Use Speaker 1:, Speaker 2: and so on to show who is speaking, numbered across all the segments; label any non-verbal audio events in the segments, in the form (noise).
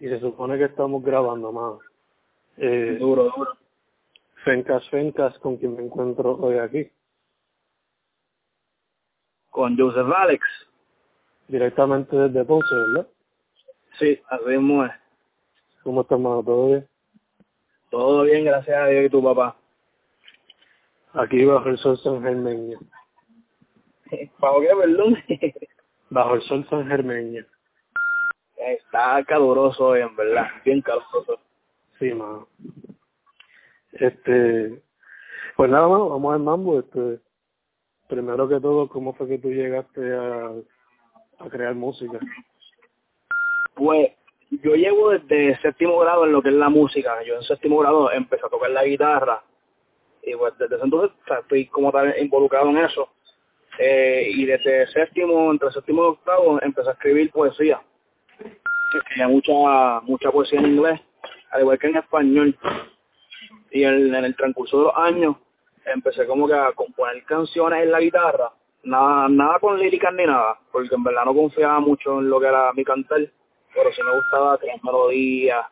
Speaker 1: Y se supone que estamos grabando más. Eh,
Speaker 2: Duro, duro.
Speaker 1: Fencas Fencas, con quien me encuentro hoy aquí.
Speaker 2: Con Joseph Alex.
Speaker 1: Directamente desde Ponce, ¿verdad?
Speaker 2: Sí, así mismo es.
Speaker 1: ¿Cómo estás, mano? ¿Todo bien?
Speaker 2: Todo bien, gracias a Dios y tu papá.
Speaker 1: Aquí bajo el sol San Germeño. (laughs)
Speaker 2: ¿Para qué, perdón?
Speaker 1: Bajo el sol San Germeño.
Speaker 2: Está caluroso hoy, en verdad. Bien caluroso.
Speaker 1: Sí, mano. Este, pues nada más, vamos al mambo. Este, primero que todo, ¿cómo fue que tú llegaste a, a crear música?
Speaker 2: Pues yo llevo desde séptimo grado en lo que es la música. Yo en séptimo grado empecé a tocar la guitarra. Y pues desde ese entonces o sea, estoy como tal involucrado en eso. Eh, y desde séptimo, entre séptimo y octavo, empecé a escribir poesía. Escribía mucha, mucha poesía en inglés, al igual que en español. Y en, el transcurso de los años empecé como que a componer canciones en la guitarra. Nada, nada con líricas ni nada, porque en verdad no confiaba mucho en lo que era mi cantar, pero sí me gustaba crear melodías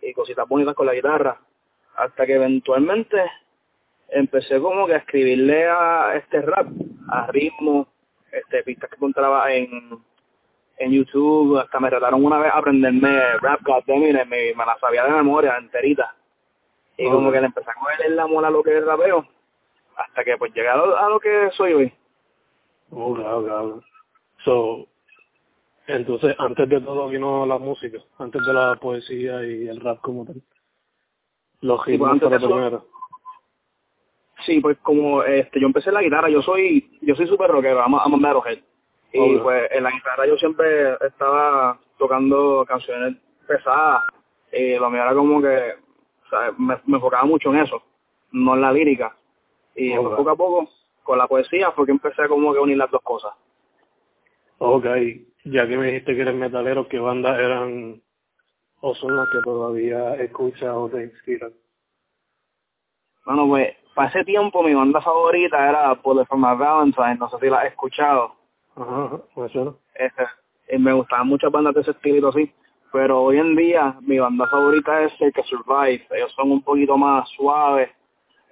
Speaker 2: y cositas bonitas con la guitarra. Hasta que eventualmente empecé como que a escribirle a este rap, a ritmo, este pistas que encontraba en, en YouTube, hasta me trataron una vez a aprenderme rap goddamn y me, me la sabía de memoria enterita. Y como que le empecé a coger en la mola a lo que es rapeo, hasta que pues llegué a lo, a lo que soy hoy.
Speaker 1: Oh, claro, claro. So, entonces, antes de todo vino la música, antes de la poesía y el rap como tal. Los
Speaker 2: pues,
Speaker 1: ritmos
Speaker 2: de eso-
Speaker 1: primero.
Speaker 2: Sí, pues como este yo empecé la guitarra, yo soy yo soy súper rockero, I'm a, I'm a metalhead. Y
Speaker 1: Obvio.
Speaker 2: pues en la guitarra yo siempre estaba tocando canciones pesadas. Y lo mío era como que o sea, me, me enfocaba mucho en eso, no en la lírica. Y poco a poco, con la poesía, fue que empecé como que a unir las dos cosas.
Speaker 1: Ok, ya que me dijiste que eres metalero, ¿qué bandas eran o son las que todavía escuchas o te inspiran?
Speaker 2: Bueno, pues para ese tiempo mi banda favorita era Bullet for My Valentine, no sé si la has escuchado.
Speaker 1: Ajá, ajá, me suena.
Speaker 2: Este, y me gustaban muchas bandas de ese estilo así, pero hoy en día mi banda favorita es Circa Survive, ellos son un poquito más suaves,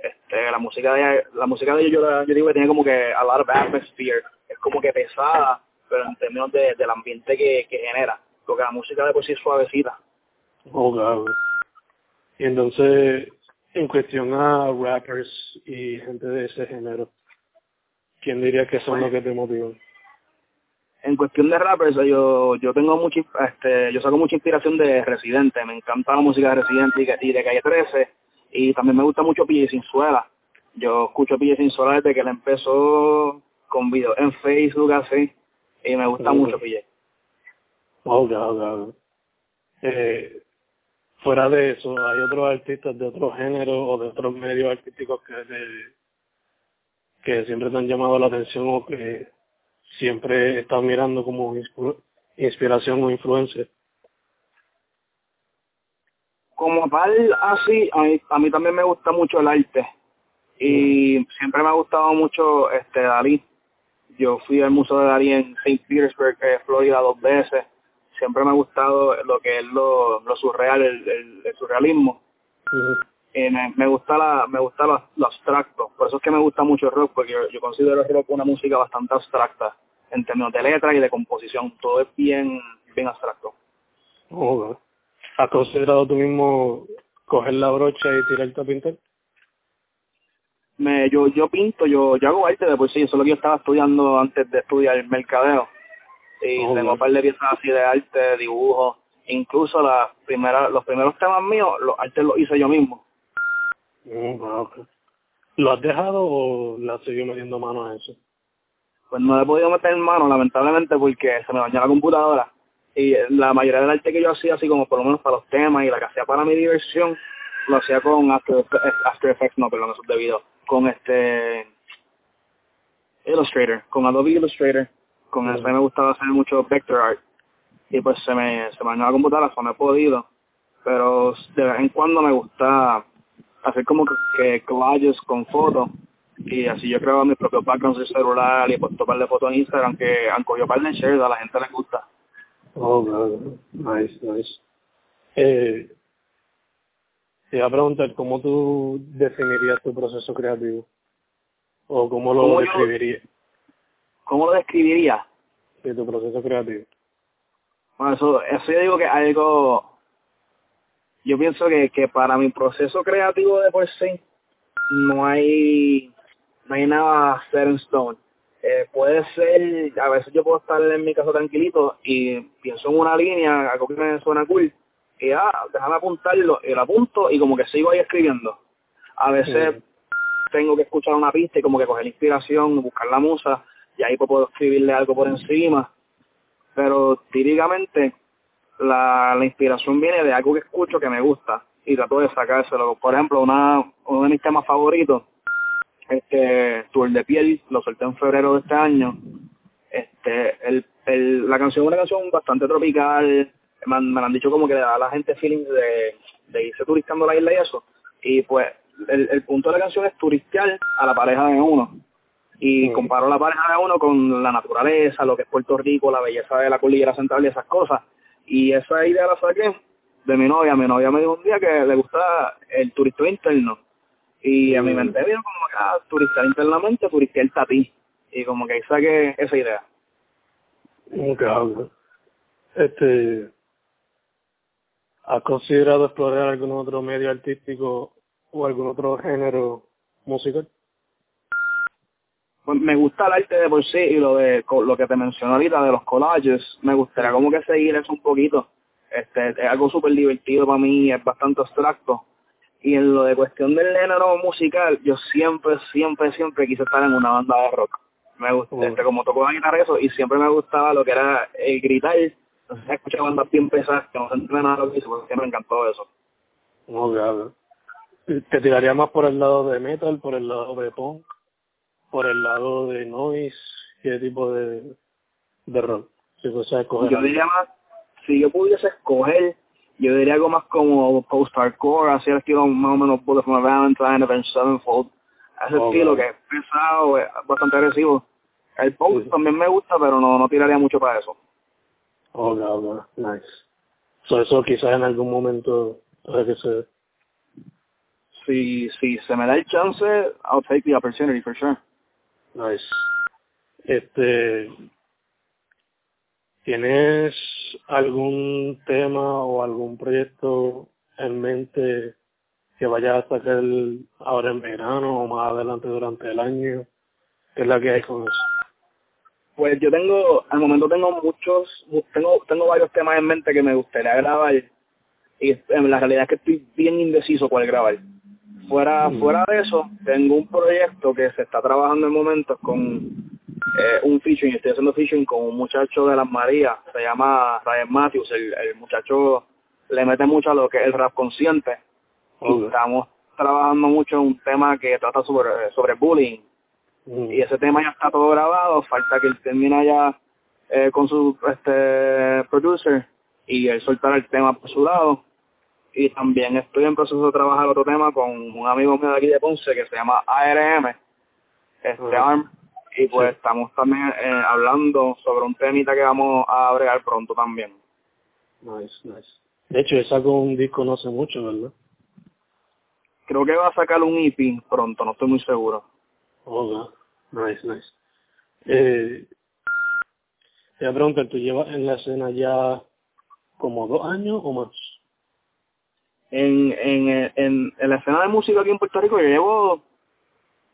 Speaker 2: este, la música de la música de ellos yo, la- yo digo que tiene como que a lot of atmosphere, es como que pesada, pero en términos de, del ambiente que, que genera, porque la música de por sí es suavecita.
Speaker 1: Oh, claro. Y entonces, en cuestión a rappers y gente de ese género, ¿quién diría que son los que te motivan?
Speaker 2: En cuestión de rappers, yo yo tengo mucha, este, yo saco mucha inspiración de Residente, me encanta la música de Residente y, que- y de Calle 13, y también me gusta mucho Pille Sinzuela. Yo escucho Pille Sinzuela desde que él empezó con videos en Facebook así, y me gusta mucho Pille.
Speaker 1: Oh, claro, claro. Eh, fuera de eso, ¿hay otros artistas de otros géneros o de otros medios artísticos que, que siempre te han llamado la atención o que siempre estás mirando como inspiración o influencia?
Speaker 2: Como tal, así, a mí, a mí también me gusta mucho el arte, y siempre me ha gustado mucho este Dalí. Yo fui al Museo de Dalí en St. Petersburg, eh, Florida, dos veces. Siempre me ha gustado lo que es lo, lo surreal, el, el- el surrealismo. Y me, me gusta la me gusta lo, lo abstracto. Por eso es que me gusta mucho el rock, porque yo, yo considero el rock una música bastante abstracta en términos de letra y de composición. Todo es bien bien abstracto.
Speaker 1: Oh. ¿Has considerado tú mismo coger la brocha y tirarte a pintar?
Speaker 2: Me, yo yo pinto, yo, yo hago arte de por sí. Eso es lo que yo estaba estudiando antes de estudiar mercadeo. Y
Speaker 1: Oh,
Speaker 2: tengo un par de piezas así de arte, dibujo. Incluso la primera, los primeros temas míos, los artes los hice yo mismo.
Speaker 1: Mm, ah. ¿Lo has dejado o le has seguido metiendo mano a eso?
Speaker 2: Pues no he podido meter mano, lamentablemente, porque se me dañó la computadora. y la mayoría del arte que yo hacía, así como por lo menos para los temas y la que hacía para mi diversión, lo hacía con After, After Effects, no, perdón, eso es debido, con este Illustrator, con Adobe Illustrator, con eso me gustaba hacer mucho vector art y pues se me se me la computadora, no he podido, pero de vez en cuando me gusta hacer como que collages con fotos y así yo creo mis propios backgrounds de celular y pues tomar de fotos en Instagram que han cogido par de shares, a la gente le gusta.
Speaker 1: Oh, claro. Nice, nice. Eh, te iba a preguntar, ¿cómo tú definirías tu proceso creativo? ¿O cómo lo describirías?
Speaker 2: ¿Cómo lo describiría?
Speaker 1: Sí, tu proceso creativo.
Speaker 2: Bueno, eso, eso yo digo que algo... Yo pienso que, que para mi proceso creativo de por sí no hay no hay nada set in stone. Eh, puede ser, a veces yo puedo estar en mi casa tranquilito y pienso en una línea, algo que me suena cool, y ah, déjame apuntarlo, y lo apunto y como que sigo ahí escribiendo. A veces tengo que escuchar una pista y como que coger inspiración, buscar la musa, y ahí puedo escribirle algo por encima. Pero típicamente la, la inspiración viene de algo que escucho que me gusta y trato de sacárselo. Por ejemplo, una, uno de mis temas favoritos este Tour de Piel, lo solté en febrero de este año. Este, el, el, la canción es una canción bastante tropical, me, me han dicho como que le da a la gente feeling de, de irse turistando la isla y eso. Y pues el, el punto de la canción es turistear a la pareja de uno. Y comparo la pareja de uno con la naturaleza, lo que es Puerto Rico, la belleza de la cordillera central y esas cosas. Y esa idea la saqué de mi novia. Mi novia me dijo un día que le gusta el turismo interno y a mi mente vino como que ah, turistear internamente, turistear el tatí. Y como que ahí saqué esa idea.
Speaker 1: Ok, Este, ¿Has considerado explorar algún otro medio artístico o algún otro género musical?
Speaker 2: Pues me gusta el arte de por sí y lo de lo que te mencioné ahorita de los collages. Me gustaría como que seguir eso un poquito. Este, es algo súper divertido para mí, es bastante abstracto y en lo de cuestión del género musical, yo siempre, siempre, siempre quise estar en una banda de rock. Me gusta, este, como tocó la guitarra eso, y siempre me gustaba lo que era el gritar. Entonces escuchaba bandas bien pesadas que no se nada lo que hizo, porque me encantó eso.
Speaker 1: Oh, ¿Te tiraría más por el lado de metal, por el lado de punk, por el lado de noise? ¿Qué tipo de, de rock? Si
Speaker 2: yo diría más, si yo pudiese escoger, yo diría algo más como post-hardcore, así el estilo más o menos Bullet from a Valentine, Avenged Sevenfold, ese estilo que es pesado, es bastante agresivo. El post también me gusta, pero no, no tiraría mucho para eso.
Speaker 1: Oh, no, nice. So, eso quizás en algún momento, que se...
Speaker 2: Si, si se me da el chance, I'll take the opportunity for sure.
Speaker 1: Nice. Este, ¿Tienes algún tema o algún proyecto en mente que vayas a sacar ahora en verano o más adelante durante el año? ¿Qué es la que hay con eso?
Speaker 2: Pues yo tengo, al momento tengo muchos, tengo, tengo varios temas en mente que me gustaría grabar y la realidad es que estoy bien indeciso cuál grabar. Fuera, fuera de eso, tengo un proyecto que se está trabajando en momentos con eh, un featuring, estoy haciendo featuring con un muchacho de las Marías, se llama Ryan Matthews, el, el muchacho le mete mucho a lo que es el rap consciente. estamos trabajando mucho en un tema que trata sobre, sobre bullying. Mm. Y ese tema ya está todo grabado, falta que él termine ya eh, con su este producer y él soltar el tema por su lado. Y también estoy en proceso de trabajar otro tema con un amigo mío de aquí de Ponce que se llama ARM, este ARM y pues estamos también eh, hablando sobre un temita que vamos a bregar pronto también.
Speaker 1: Nice, nice. De hecho, sacó un disco no hace mucho, ¿verdad?
Speaker 2: Creo que va a sacar un EP pronto, no estoy muy seguro.
Speaker 1: Oh, nice, nice. Eh, te voy a preguntar, ¿tú llevas en la escena ya como dos años o más?
Speaker 2: En, en, en, en la escena de música aquí en Puerto Rico yo llevo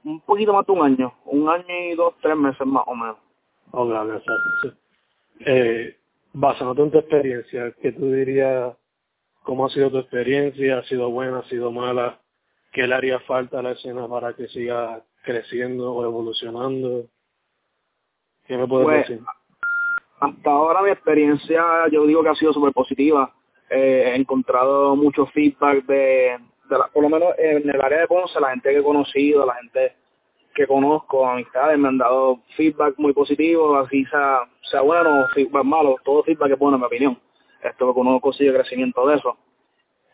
Speaker 2: un poquito más de un año, un año y dos, tres meses más o menos.
Speaker 1: Oh, claro, exacto, sí. Eh, basándote en tu experiencia, ¿qué tú dirías, cómo ha sido tu experiencia? ¿Ha sido buena, ha sido mala? ¿Qué le haría falta a la escena para que siga creciendo o evolucionando? ¿Qué me puedes
Speaker 2: pues,
Speaker 1: decir?
Speaker 2: hasta ahora mi experiencia yo digo que ha sido súper positiva. Eh, he encontrado mucho feedback de, la, por lo menos en el área de Ponce, la gente que he conocido, la gente que conozco, amistades, me han dado feedback muy positivo, así sea, sea bueno feedback malo, todo feedback es bueno en mi opinión. Esto que uno consigue crecimiento de eso.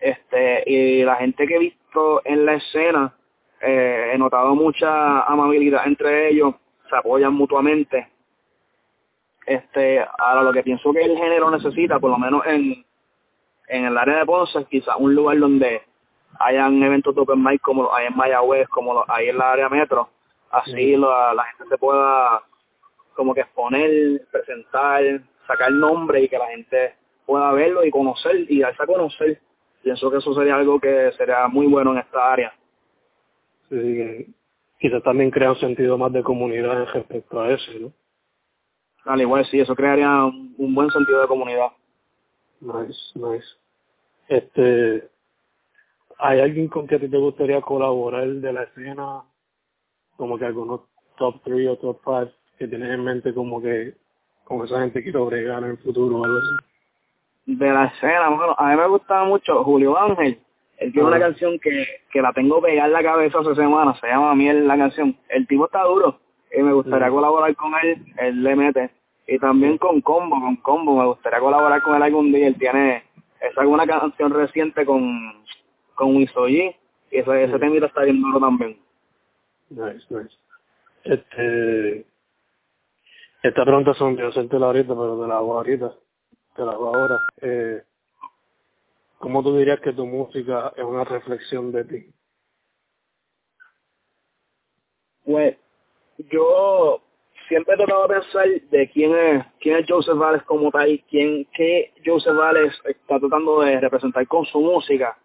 Speaker 2: Este, y la gente que he visto en la escena, eh, he notado mucha amabilidad entre ellos, se apoyan mutuamente. Este, ahora lo que pienso que el género necesita, por lo menos en, en el área de Ponce, quizás un lugar donde hayan eventos de open mic como hay en Mayagüez, como hay en la área metro, así la, la gente se pueda como que exponer, presentar, sacar nombre y que la gente pueda verlo y conocer y darse a conocer. Pienso que eso sería algo que sería muy bueno en esta área.
Speaker 1: Sí, que quizás también crea un sentido más de comunidad respecto a eso, ¿no?
Speaker 2: Al igual, sí, eso crearía un buen sentido de comunidad.
Speaker 1: Nice, nice. Este, ¿hay alguien con que a te gustaría colaborar de la escena? Como que algunos top 3 o top 5 que tienes en mente como que con esa gente quiero bregar en el futuro o algo así.
Speaker 2: De la escena, bueno, a mí me gustaba mucho Julio Ángel. Él tiene una canción que, que la tengo pegada en la cabeza hace semanas, se llama Miel la canción. El tipo está duro y me gustaría colaborar con él, él le mete. Y también con Combo, con Combo, me gustaría colaborar con él algún día. Él tiene, es alguna canción reciente con, con Wisoji y ese, ese tema está bien duro también.
Speaker 1: Nice, nice. Este, esta pregunta son yo hacértela ahorita, pero te la hago ahorita, te la hago ahora. Eh, ¿Cómo tú dirías que tu música es una reflexión de ti?
Speaker 2: Pues yo siempre he tratado de pensar de quién es quién es Joseph Valles como tal, quién qué Joseph Valles está tratando de representar con su música.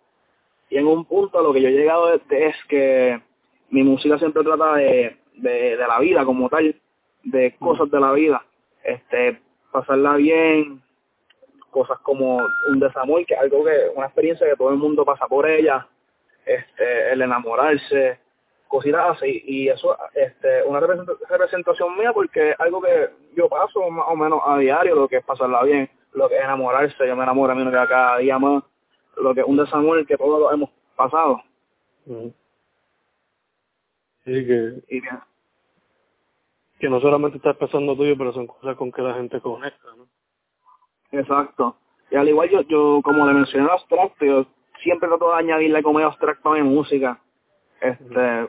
Speaker 2: Y en un punto lo que yo he llegado es, es que mi música siempre trata de, de, de la vida como tal, de cosas de la vida, este pasarla bien, cosas como un desamor, que es algo que, una experiencia que todo el mundo pasa por ella, este, el enamorarse, cositas así, y eso este una representación mía porque es algo que yo paso más o menos a diario, lo que es pasarla bien, lo que es enamorarse, yo me enamoro a mí que cada día más, lo que es un desamor que todos lo hemos pasado.
Speaker 1: Mm. Sí, que,
Speaker 2: Y
Speaker 1: que no solamente está pasando tuyo, pero son cosas con que la gente conecta, ¿no?
Speaker 2: Exacto. Y al igual yo, yo como le mencioné el abstracto, yo siempre trato de añadirle como abstracto a mi música. Este,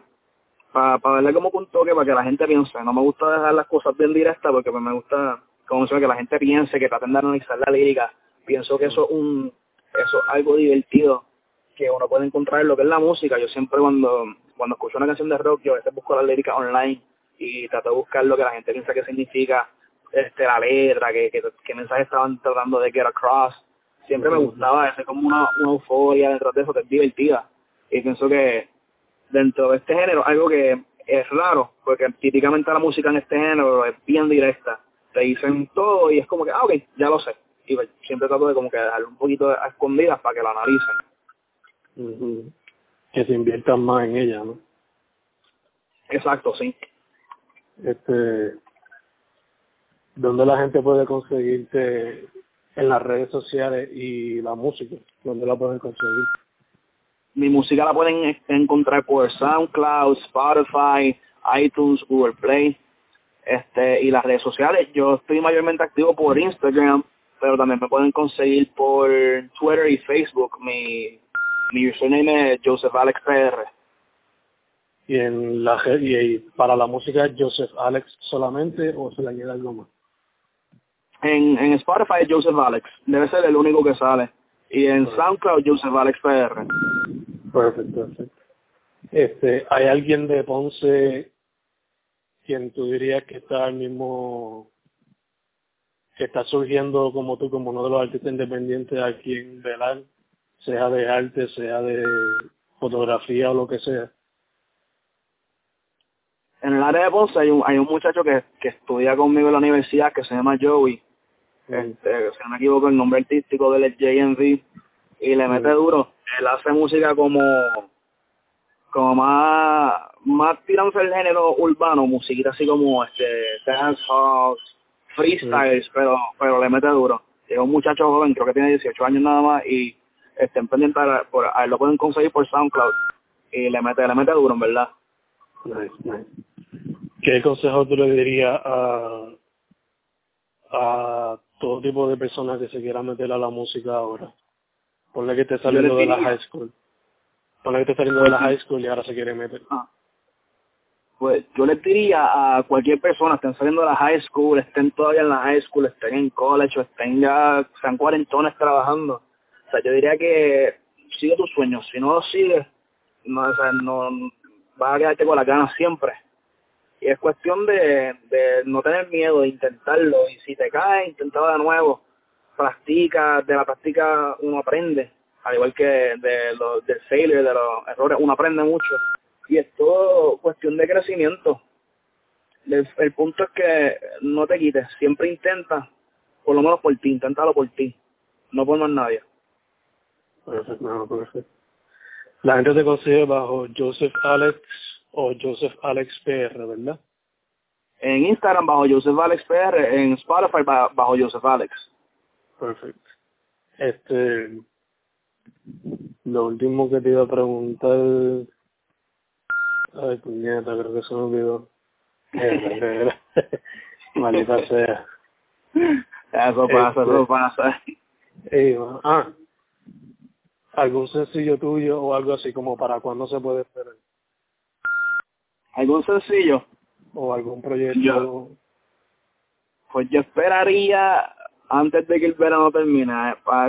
Speaker 2: para pa darle como un toque para que la gente piense. No me gusta dejar las cosas bien directas porque pues me gusta, como mencioné, que la gente piense, que traten de analizar la lírica. Pienso que eso es un, eso es algo divertido que uno puede encontrar en lo que es la música. Yo siempre cuando, cuando escucho una canción de rock, yo a veces busco la lírica online y trato de buscar lo que la gente piensa que significa este la letra, que, que, que mensaje estaban tratando de get across. Siempre me gustaba ese como una, una euforia dentro de eso que es divertida. Y pienso que dentro de este género, algo que es raro, porque típicamente la música en este género es bien directa. Te dicen todo y es como que, ah, ok, ya lo sé. Y pues, siempre trato de como que dejarlo un poquito a escondidas para que lo analicen.
Speaker 1: Que se inviertan más en ella, ¿no?
Speaker 2: Exacto, sí.
Speaker 1: Este, ¿dónde la gente puede conseguirte en las redes sociales y la música? ¿Dónde la pueden conseguir?
Speaker 2: Mi música la pueden encontrar por SoundCloud, Spotify, iTunes, Google Play, este y las redes sociales. Yo estoy mayormente activo por Instagram, pero también me pueden conseguir por Twitter y Facebook. Mi, mi username es Joseph Alex PR.
Speaker 1: Y en la y, para la música Joseph Alex solamente o se le añade algo más.
Speaker 2: En, en Spotify es Joseph Alex, debe ser el único que sale. Y en SoundCloud Joseph Alex PR.
Speaker 1: Perfecto, perfecto. Este, ¿hay alguien de Ponce quien tú dirías que está al mismo que está surgiendo como tú, como uno de los artistas independientes aquí en Velar, sea de arte, sea de fotografía o lo que sea?
Speaker 2: En el área de Ponce hay un, hay un muchacho que, que estudia conmigo en la universidad que se llama Joey. Este, si no me equivoco, el nombre artístico de él es JNV y le mete
Speaker 1: Mm.
Speaker 2: duro. Él hace música como como más más tirándose el género urbano, musiquita así como este dance house, freestyles, pero pero le mete duro. Es un muchacho joven, creo que tiene 18 años nada más y estén pendientes, por, a él lo pueden conseguir por SoundCloud y le mete, le mete duro, en verdad.
Speaker 1: Nice, nice. ¿Qué consejo tú le dirías a, a todo tipo de personas que se quieran meter a la música ahora? Ponle que esté saliendo de la high school. Ponle que esté saliendo de la high school y ahora se quiere meter.
Speaker 2: Ah. Pues yo les diría a cualquier persona, estén saliendo de la high school, estén todavía en la high school, estén en college o estén ya, sean cuarentones trabajando. O sea, yo diría que sigue tus sueños. Si no los sigues, no, o sea, no vas a quedarte con las ganas siempre. Y es cuestión de, de no tener miedo, de intentarlo. Y si te caes, intentalo de nuevo. Practica, de la práctica uno aprende. Al igual que de los, del failure, de los errores, uno aprende mucho y es todo cuestión de crecimiento. El, el, punto es que no te quites, siempre intenta, por lo menos por ti, inténtalo por ti, no por más nadie.
Speaker 1: Perfecto, no, perfecto. La gente te consigue bajo Joseph Alex o Joseph Alex PR, ¿verdad?
Speaker 2: En Instagram bajo Joseph Alex PR, en Spotify bajo Joseph Alex.
Speaker 1: Perfecto. Este, lo último que te iba a preguntar Ay, puñeta, creo que se me olvidó. (laughs) Maldita (laughs) sea.
Speaker 2: Eso pasa, eso
Speaker 1: Este,
Speaker 2: pasa.
Speaker 1: eh, ah, algún sencillo tuyo o algo así como para cuándo se puede esperar.
Speaker 2: ¿Algún sencillo?
Speaker 1: O algún proyecto.
Speaker 2: Yo- Pues yo esperaría, antes de que el verano termine,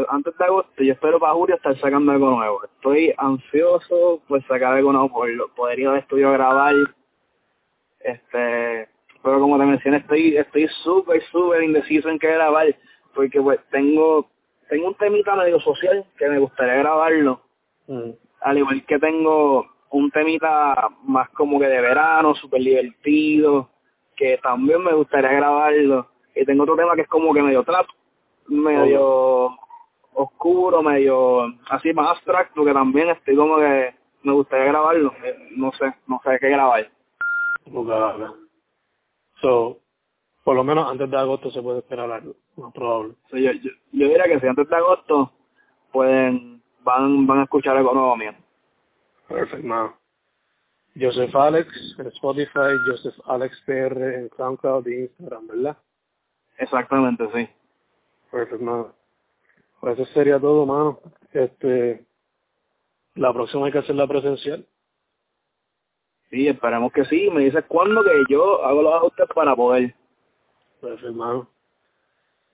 Speaker 2: antes de agosto, yo espero para julio estar sacando algo nuevo. Estoy ansioso por sacar algo nuevo, por lo- poder ir al estudio a grabar. Este, pero como te mencioné, estoy estoy súper, súper indeciso en qué grabar, porque pues tengo tengo un temita medio social que me gustaría grabarlo,
Speaker 1: Mm,
Speaker 2: al igual que tengo un temita más como que de verano, súper divertido, que también me gustaría grabarlo. Y tengo otro tema que es como que medio trap, medio oscuro, medio así más abstracto, que también estoy como que me gustaría grabarlo. Eh, No sé, no sé qué grabar.
Speaker 1: ok, ok. So, por lo menos antes de agosto se puede esperar algo, más probable.
Speaker 2: Yo, yo, yo diría que si antes de agosto pueden van van a escuchar algo nuevo mío.
Speaker 1: Perfect, man. Joseph Alex en Spotify, Joseph Alex PR en SoundCloud y Instagram, ¿verdad?
Speaker 2: Exactamente, sí.
Speaker 1: Man. Pues eso sería todo, mano. Este, la próxima hay que hacerla presencial.
Speaker 2: Sí, esperemos que sí. Me dices cuándo que yo hago los ajustes para poder.
Speaker 1: Perfect, mano.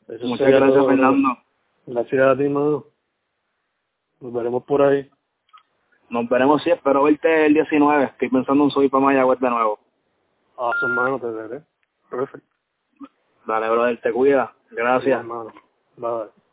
Speaker 1: Eso
Speaker 2: Muchas gracias,
Speaker 1: todo.
Speaker 2: Fernando.
Speaker 1: Gracias a ti, mano. Nos veremos por ahí.
Speaker 2: Nos veremos, sí, espero verte el 19. Estoy pensando en subir para Mayagüez de nuevo.
Speaker 1: Awesome, mano, te veré. Perfect.
Speaker 2: Dale, brother, te cuida. Gracias.
Speaker 1: Hermano. Bye.